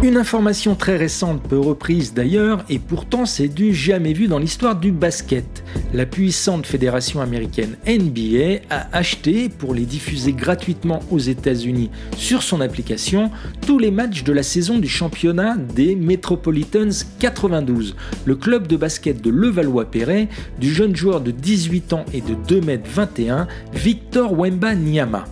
Une information très récente, peu reprise d'ailleurs, et pourtant c'est du jamais vu dans l'histoire du basket. La puissante fédération américaine NBA a acheté, pour les diffuser gratuitement aux États-Unis sur son application, tous les matchs de la saison du championnat des Metropolitans 92, le club de basket de Levallois-Perret, du jeune joueur de 18 ans et de 2m21, m Victor Wemba Nyama.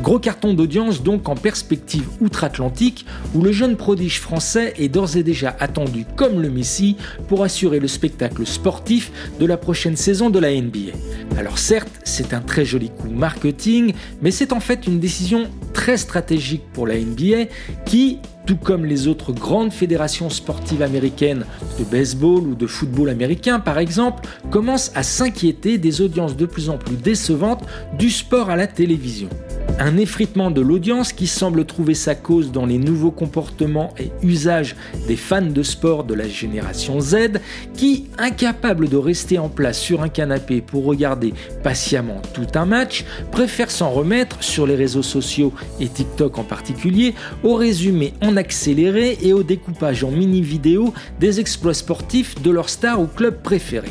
Gros carton d'audience donc en perspective outre-Atlantique où le jeune prodige français est d'ores et déjà attendu comme le Messi pour assurer le spectacle sportif de la prochaine saison de la NBA. Alors certes, c'est un très joli coup marketing, mais c'est en fait une décision très stratégique pour la NBA qui, tout comme les autres grandes fédérations sportives américaines de baseball ou de football américain par exemple, commence à s'inquiéter des audiences de plus en plus décevantes du sport à la télévision. Un effritement de l'audience qui semble trouver sa cause dans les nouveaux comportements et usages des fans de sport de la génération Z qui, incapables de rester en place sur un canapé pour regarder patiemment tout un match, préfèrent s'en remettre sur les réseaux sociaux et TikTok en particulier au résumé en accéléré et au découpage en mini-vidéo des exploits sportifs de leur star ou club préféré.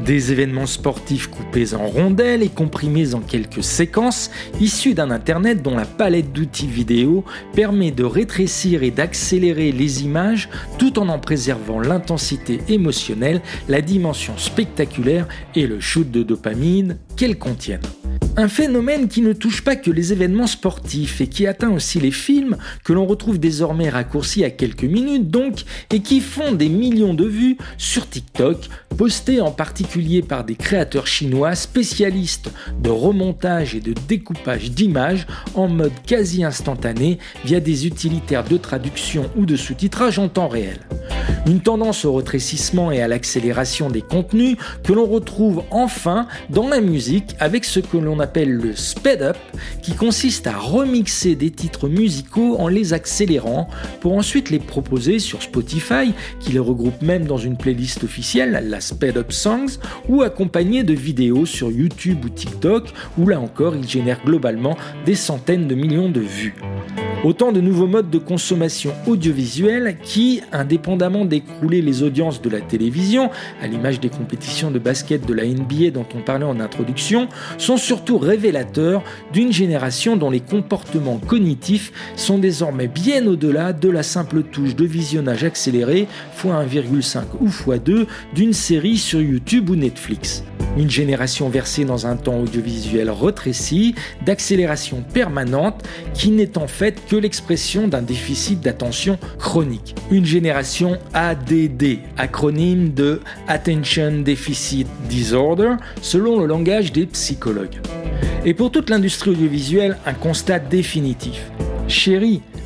Des événements sportifs coupés en rondelles et comprimés en quelques séquences, issus d'un Internet dont la palette d'outils vidéo permet de rétrécir et d'accélérer les images tout en en préservant l'intensité émotionnelle, la dimension spectaculaire et le shoot de dopamine qu'elles contiennent. Un phénomène qui ne touche pas que les événements sportifs et qui atteint aussi les films que l'on retrouve désormais raccourcis à quelques minutes donc et qui font des millions de vues sur TikTok, postés en particulier par des créateurs chinois spécialistes de remontage et de découpage d'images en mode quasi instantané via des utilitaires de traduction ou de sous-titrage en temps réel. Une tendance au rétrécissement et à l'accélération des contenus que l'on retrouve enfin dans la musique avec ce que l'on appelle le speed up qui consiste à remixer des titres musicaux en les accélérant pour ensuite les proposer sur Spotify qui les regroupe même dans une playlist officielle, la speed up songs, ou accompagné de vidéos sur YouTube ou TikTok où là encore il génère globalement des centaines de millions de vues. Autant de nouveaux modes de consommation audiovisuelle qui, indépendamment d'écrouler les audiences de la télévision, à l'image des compétitions de basket de la NBA dont on parlait en introduction, sont surtout révélateurs d'une génération dont les comportements cognitifs sont désormais bien au-delà de la simple touche de visionnage accéléré x1,5 ou x2 d'une série sur YouTube ou Netflix. Une génération versée dans un temps audiovisuel retréci, d'accélération permanente, qui n'est en fait que l'expression d'un déficit d'attention chronique. Une génération ADD, acronyme de Attention Deficit Disorder, selon le langage des psychologues. Et pour toute l'industrie audiovisuelle, un constat définitif. Chérie,